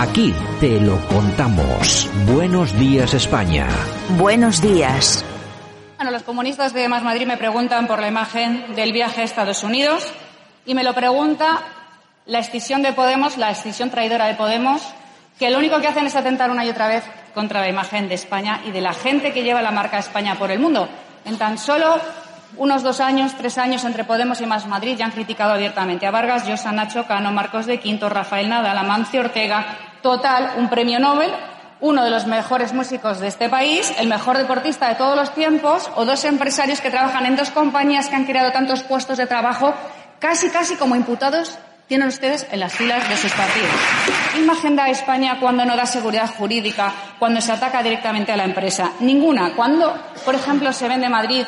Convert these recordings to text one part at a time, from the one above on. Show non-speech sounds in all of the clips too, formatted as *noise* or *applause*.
Aquí te lo contamos. Buenos días España. Buenos días. Bueno, los comunistas de Más Madrid me preguntan por la imagen del viaje a Estados Unidos y me lo pregunta la escisión de Podemos, la escisión traidora de Podemos, que lo único que hacen es atentar una y otra vez contra la imagen de España y de la gente que lleva la marca España por el mundo. En tan solo unos dos años, tres años entre Podemos y Más Madrid ya han criticado abiertamente a Vargas, Llosa, Nacho Cano, Marcos de Quinto, Rafael Nadal, Amancio Ortega. Total, un premio Nobel, uno de los mejores músicos de este país, el mejor deportista de todos los tiempos, o dos empresarios que trabajan en dos compañías que han creado tantos puestos de trabajo, casi, casi como imputados tienen ustedes en las filas de sus partidos. ¿Qué imagen España cuando no da seguridad jurídica, cuando se ataca directamente a la empresa? Ninguna. Cuando, por ejemplo, se vende Madrid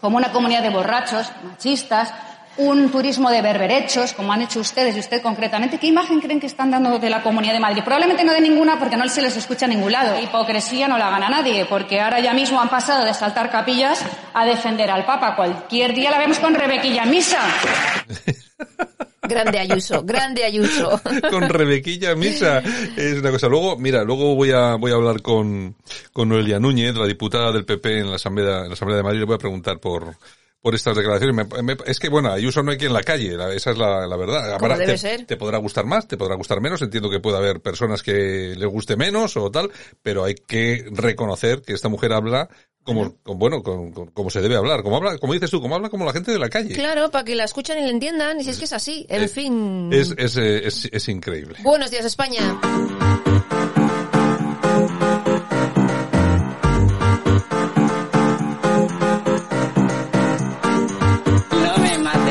como una comunidad de borrachos, machistas, un turismo de berberechos, como han hecho ustedes y usted concretamente. ¿Qué imagen creen que están dando de la Comunidad de Madrid? Probablemente no de ninguna porque no se les escucha a ningún lado. La hipocresía no la gana nadie porque ahora ya mismo han pasado de saltar capillas a defender al Papa. Cualquier día la vemos con Rebequilla Misa. *laughs* Grande Ayuso, grande Ayuso. *laughs* con Rebequilla Misa. Es una cosa. Luego, mira, luego voy a, voy a hablar con, con Noelia Núñez, la diputada del PP en la Asamblea, en la Asamblea de Madrid. Le voy a preguntar por, por estas declaraciones. es que, bueno, Ayuso no hay quien la calle, esa es la, verdad. Como debe te, ser. te podrá gustar más, te podrá gustar menos. Entiendo que puede haber personas que les guste menos o tal, pero hay que reconocer que esta mujer habla como, bueno, como, se debe hablar, como habla, como dices tú, como habla como la gente de la calle. Claro, para que la escuchen y la entiendan, y si es que es así, en es, fin. Es, es, es, es increíble. Buenos días, España.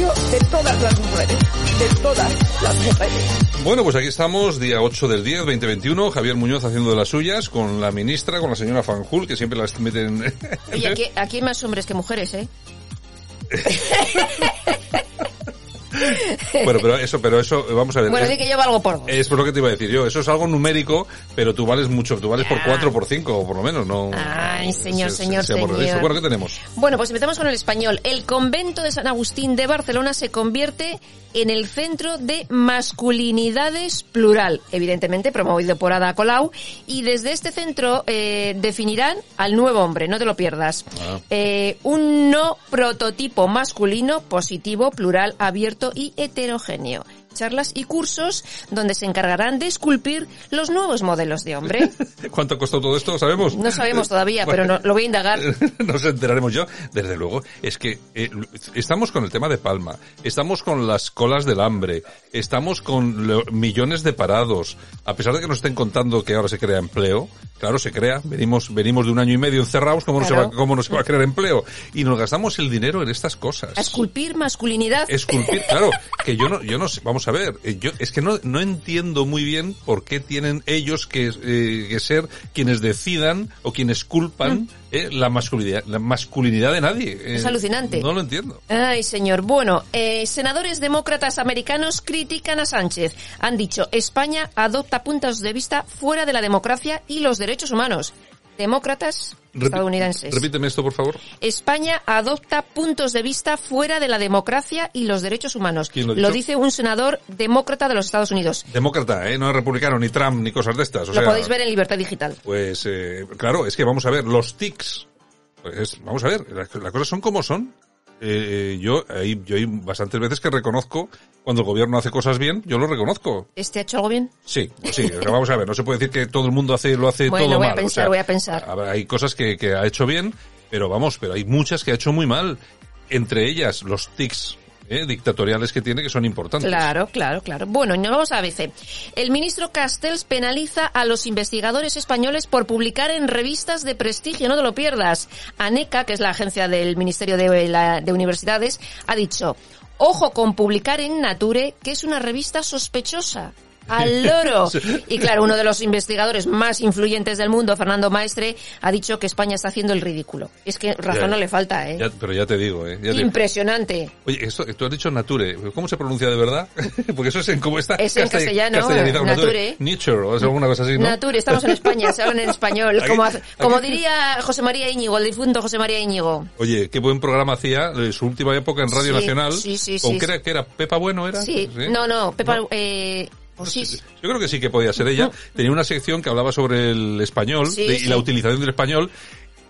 De todas las mujeres, de todas las mujeres. Bueno, pues aquí estamos, día 8 del 10, 2021, Javier Muñoz haciendo de las suyas, con la ministra, con la señora Fanjul, que siempre las meten... Oye, aquí, *laughs* aquí hay más hombres que mujeres, ¿eh? *laughs* *laughs* bueno, pero eso, pero eso, vamos a ver. Bueno, es, sí que yo valgo por dos. es por lo que te iba a decir yo, eso es algo numérico, pero tú vales mucho, tú vales por Ya. 4 por 5, por lo menos, no... Ay, señor, se- se- señor, señor. Bueno, ¿qué tenemos? Bueno, pues empezamos con el español. El convento de San Agustín de Barcelona se convierte en el centro de masculinidades plural, evidentemente promovido por Ada Colau, y desde este centro eh, definirán al nuevo hombre, no te lo pierdas. Ah. Eh, un no prototipo masculino, positivo, plural, abierto y heterogéneo. Charlas y cursos donde se encargarán de esculpir los nuevos modelos de hombre. *laughs* ¿Cuánto costó todo esto? ¿Sabemos? No sabemos todavía, pero no- lo voy a indagar. *laughs* Nos enteraremos yo. Desde luego, es que eh, estamos con el tema de Palma, estamos con las colas del hambre, estamos con lo- millones de parados. A pesar de que nos estén contando que ahora se crea empleo, claro, se crea. Venimos, venimos de un año y medio encerrados, ¿cómo, no, se Claro. va, cómo no se va a crear empleo? Y nos gastamos el dinero en estas cosas. A esculpir masculinidad. Esculpir, claro, *laughs* que yo no, yo no sé, vamos a ver, eh, yo es que no, no entiendo muy bien por qué tienen ellos que, eh, que ser quienes decidan o quienes culpan eh, la masculinidad, la masculinidad de nadie. Eh, Mm. Es alucinante. No lo entiendo. Ay, señor. Bueno, senadores demócratas americanos critican a Sánchez. Han dicho, España adopta puntos de vista fuera de la democracia y los derechos humanos. Demócratas estadounidenses. Repíteme esto, por favor. España adopta puntos de vista fuera de la democracia y los derechos humanos. ¿Quién lo dice un senador demócrata de los Estados Unidos. Demócrata, ¿eh? No es republicano, ni Trump, ni cosas de estas. O Lo sea, podéis ver en Libertad Digital. Pues, eh, claro, es que vamos a ver, los tics. Pues, vamos a ver, las cosas son como son. Eh, yo, hay, yo hay bastantes veces que reconozco cuando el gobierno hace cosas bien, yo lo reconozco. ¿Este ha hecho algo bien? Sí, sí, o sea, *laughs* vamos a ver, no se puede decir que todo el mundo hace, lo hace Bueno, todo voy a o pensar, sea, voy a pensar. Hay cosas que, que ha hecho bien, pero vamos, pero hay muchas que ha hecho muy mal. Entre ellas, los tics eh, dictatoriales que tiene que son importantes. Claro, claro, claro. Bueno, nos vamos a ABC. El ministro Castells penaliza a los investigadores españoles por publicar en revistas de prestigio, no te lo pierdas. ANECA, que es la agencia del Ministerio de, la- de Universidades, ha dicho, ojo con publicar en Nature, que es una revista sospechosa. Al loro. *laughs* Y claro, uno de los investigadores más influyentes del mundo, Fernando Maestre, ha dicho que España está haciendo el ridículo. Es que razón Ya, no le falta, ¿eh? Ya- pero ya te digo, ¿eh? Ya te- Impresionante. Oye, esto, tú has dicho nature. ¿Cómo se pronuncia de verdad? *laughs* Porque eso es en cómo está. Es en castell- castellano, castellanizado, nature. Nature, o alguna cosa así, ¿no? Nature, estamos en España, *laughs* se hablan en español. Aquí- Como, hace- como aquí- diría José María Íñigo, el difunto José María Íñigo. Oye, qué buen programa hacía su última época en Radio Sí, Nacional. sí, sí, ¿Con sí, sí. era? ¿Qué era? ¿Pepa Bueno era? Sí, no, no, Pepa, eh, pues sí. Yo creo que sí que podía ser ella. *laughs* Tenía una sección que hablaba sobre el español Sí, de- y sí. la utilización del español.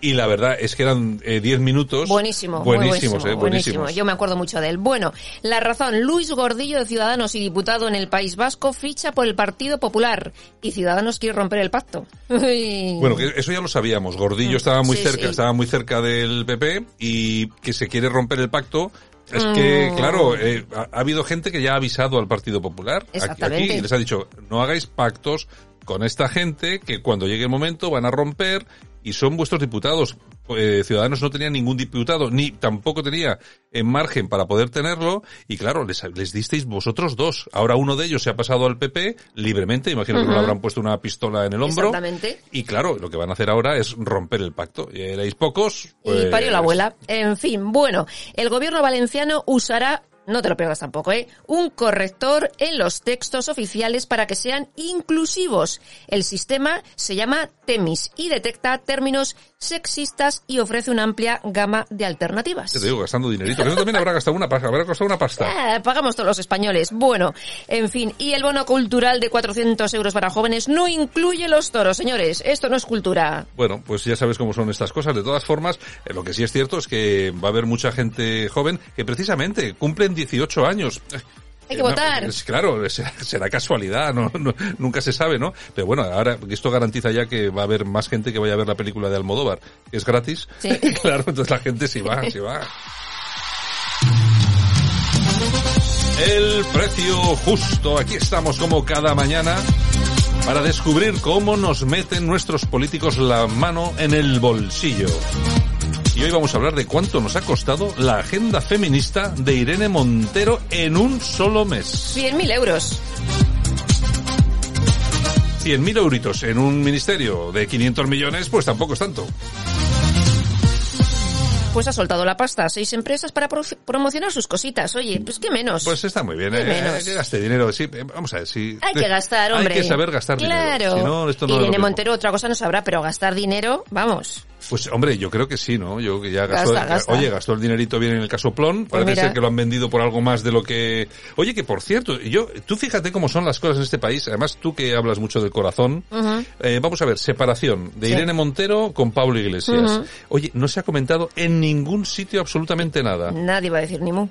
Y la verdad es que eran eh, 10 minutos. Buenísimo, Buenísimos, eh, buenísimo. buenísimos. Yo me acuerdo mucho de él. Bueno, la razón, Luis Gordillo de Ciudadanos y diputado en el País Vasco ficha por el Partido Popular y Ciudadanos quiere romper el pacto. *laughs* Bueno, que eso ya lo sabíamos. Gordillo estaba muy Sí, cerca, sí. estaba muy cerca del PP y que se quiere romper el pacto. Es que, Mm. claro, eh, ha, ha habido gente que ya ha avisado al Partido Popular aquí, y les ha dicho, no hagáis pactos con esta gente que cuando llegue el momento van a romper y son vuestros diputados. Eh, Ciudadanos no tenía ningún diputado, ni tampoco tenía en margen para poder tenerlo, y claro, les, les disteis vosotros dos. Ahora uno de ellos se ha pasado al PP libremente, imagino que no le habrán puesto una pistola en el hombro. Exactamente. Y claro, lo que van a hacer ahora es romper el pacto. Y erais pocos. Y pues- parió la abuela. En fin, bueno, el gobierno valenciano usará, no te lo pierdas tampoco, ¿eh? Un corrector en los textos oficiales para que sean inclusivos. El sistema se llama TEMIS y detecta términos sexistas y ofrece una amplia gama de alternativas. Ya te digo, gastando dinerito. Eso también habrá gastado una pasta. Habrá costado una pasta. Ah, *laughs* pagamos todos los españoles. Bueno, en fin, y el bono cultural de 400 euros para jóvenes no incluye los toros, señores. Esto no es cultura. Bueno, pues ya sabes cómo son estas cosas. De todas formas, eh, lo que sí es cierto es que va a haber mucha gente joven que precisamente cumplen 18 años. Hay que votar. claro, será, será casualidad, ¿no? No- nunca se sabe, ¿no? Pero bueno, ahora esto garantiza ya que va a haber más gente que vaya a ver la película de Almodóvar, que es gratis. Sí. *laughs* claro, entonces la gente sí va, sí va. El precio justo. Aquí estamos como cada mañana para descubrir cómo nos meten nuestros políticos la mano en el bolsillo. Y hoy vamos a hablar de cuánto nos ha costado la agenda feminista de Irene Montero en un solo mes. 100.000 euros. 100.000 euritos en un ministerio de 500 millones, pues tampoco es tanto. Pues ha soltado la pasta a seis empresas para pro- promocionar sus cositas. Oye, pues qué menos. Pues está muy bien, ¿Qué ¿eh? menos? Que gaste dinero, sí. eh, Vamos a ver, si... Hay que gastar, hombre. Hay que saber gastar claro. dinero. Si no, esto Irene. Montero otra cosa no sabrá, pero gastar dinero, vamos. Pues hombre, yo creo que sí, ¿no? Yo que ya gastó, Gasta, gasta. oye, gastó el dinerito bien en el caso Plon, Pues parece mira. ser que lo han vendido por algo más de lo que... Oye, que por cierto, yo, tú fíjate cómo son las cosas en este país, además tú que hablas mucho del corazón, eh, vamos a ver, separación de Sí. Irene Montero con Pablo Iglesias. Oye, no se ha comentado en ningún sitio absolutamente nada. Nadie va a decir ni mu.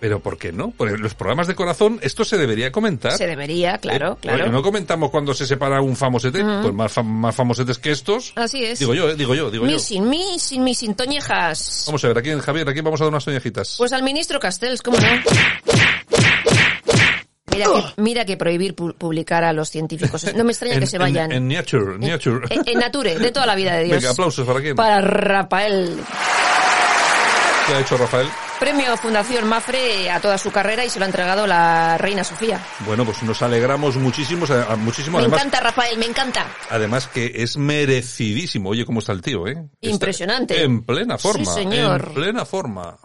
Pero ¿por qué no? Porque en los programas de corazón esto se debería comentar. Se debería, claro, Eh, claro. oye, no comentamos cuando se separa un famosete, pues más, fam- más famosetes que estos. Así es. Digo yo, eh, digo yo, digo yo. Missing, missing, missing, toñejas. Vamos a ver, aquí en Javier, aquí vamos a dar unas toñejitas. Pues al ministro Castells, ¿cómo no? Mira que, mira que prohibir pu- publicar a los científicos. No me extraña *laughs* en, que se vayan. En, en Nature, Nature. En- en Nature, de toda la vida de *laughs* Dios. Venga, aplausos para quién. Para Rafael. ¿Qué ha hecho Rafael? Premio Fundación Mafre a toda su carrera y se lo ha entregado la reina Sofía. Bueno, pues nos alegramos muchísimo, muchísimo Me además. encanta Rafael, me encanta. Además que es merecidísimo. Oye, cómo está el tío, ¿eh? Está Impresionante. en plena forma. Sí, señor. En plena forma.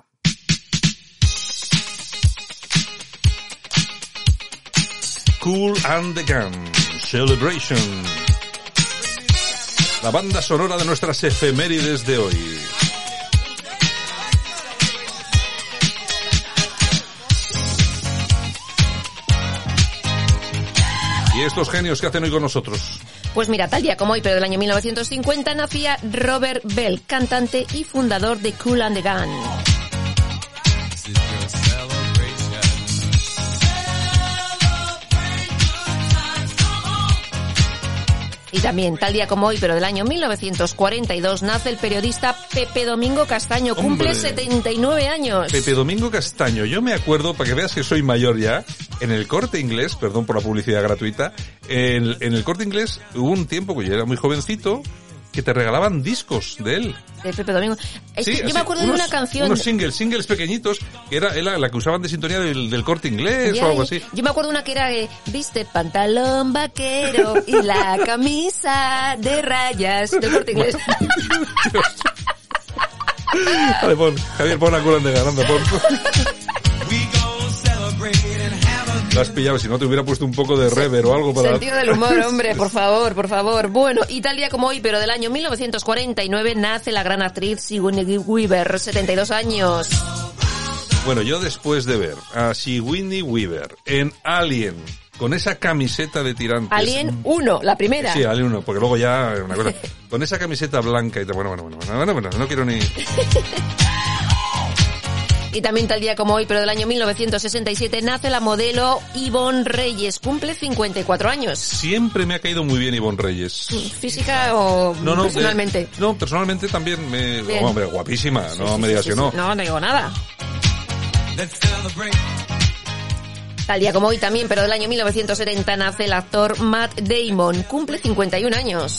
Cool and the Gun. Celebration. La banda sonora de nuestras efemérides de hoy. Estos genios que hacen hoy con nosotros. Pues mira, tal día como hoy, pero del año 1950, nacía Robert Bell, cantante y fundador de Cool and the Gun. Y también, tal día como hoy, pero del año 1942, nace el periodista Pepe Domingo Castaño. Cumple Hombre. 79 años. Pepe Domingo Castaño, yo me acuerdo, para que veas que soy mayor ya, en el corte inglés, perdón por la publicidad gratuita, en, en el corte inglés hubo un tiempo que yo era muy jovencito que te regalaban discos de él. De Pepe Domingo. Es Sí, que yo me acuerdo de unos- una canción. Unos singles, singles pequeñitos, que era, era la que usaban de sintonía del, del corte inglés Ya, o algo así. Yo me acuerdo una que era eh, viste pantalón vaquero y la *laughs* camisa de rayas del corte inglés. *laughs* Vale, pon, Javier, pon la cola de ganando, pon. *laughs* Lo has pillado, si no te hubiera puesto un poco de rever o algo para... Sentido del humor, *laughs* hombre, por favor, por favor. Bueno, y tal día como hoy, pero del año 1949, nace la gran actriz Sigourney Weaver, 72 años. Bueno, yo después de ver a Sigourney Weaver en Alien, con esa camiseta de tirantes... Alien 1, la primera. Sí, Alien 1, porque luego ya una cosa... *laughs* Con esa camiseta blanca y... tal, Bueno, bueno, bueno, bueno, bueno, bueno, no quiero ni... *laughs* Y también tal día como hoy, pero del año 1967, nace la modelo Yvonne Reyes, cumple 54 años. Siempre me ha caído muy bien Ivonne Reyes. ¿Física o No, no, personalmente? no, personalmente también me... Bien. Hombre, guapísima, no Sí, me digas sí, que sí. no. No, no digo nada. Tal día como hoy también, pero del año 1970 nace el actor Matt Damon, cumple 51 años.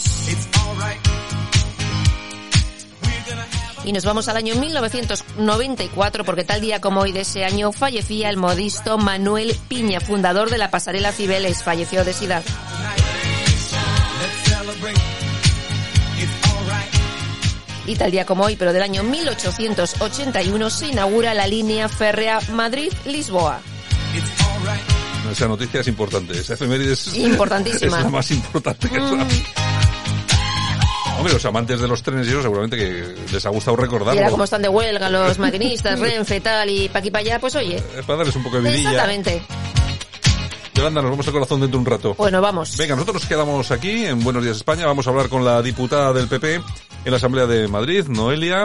Y nos vamos al año 1994 porque tal día como hoy de ese año fallecía el modisto Manuel Piña, fundador de la pasarela Cibeles, falleció de sida. Y tal día como hoy, pero del año 1881, se inaugura la línea férrea Madrid-Lisboa. Esa noticia es importante, esa efeméride es, Importantísima. *laughs* es la más importante que Mm. Hombre, los amantes de los trenes y eso seguramente que les ha gustado recordarlo. era como están de huelga los maquinistas, Renfe, tal, y pa' aquí pa' allá, pues oye. Eh, Para darles un poco de vidilla. Exactamente. Yolanda, nos vamos al corazón dentro de un rato. Bueno, vamos. Venga, nosotros nos quedamos aquí en Buenos Días España. Vamos a hablar con la diputada del PP en la Asamblea de Madrid, Noelia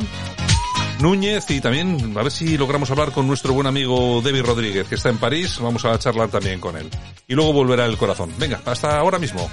Núñez, y también a ver si logramos hablar con nuestro buen amigo David Rodríguez, que está en París. Vamos a charlar también con él. Y luego volverá el corazón. Venga, hasta ahora mismo.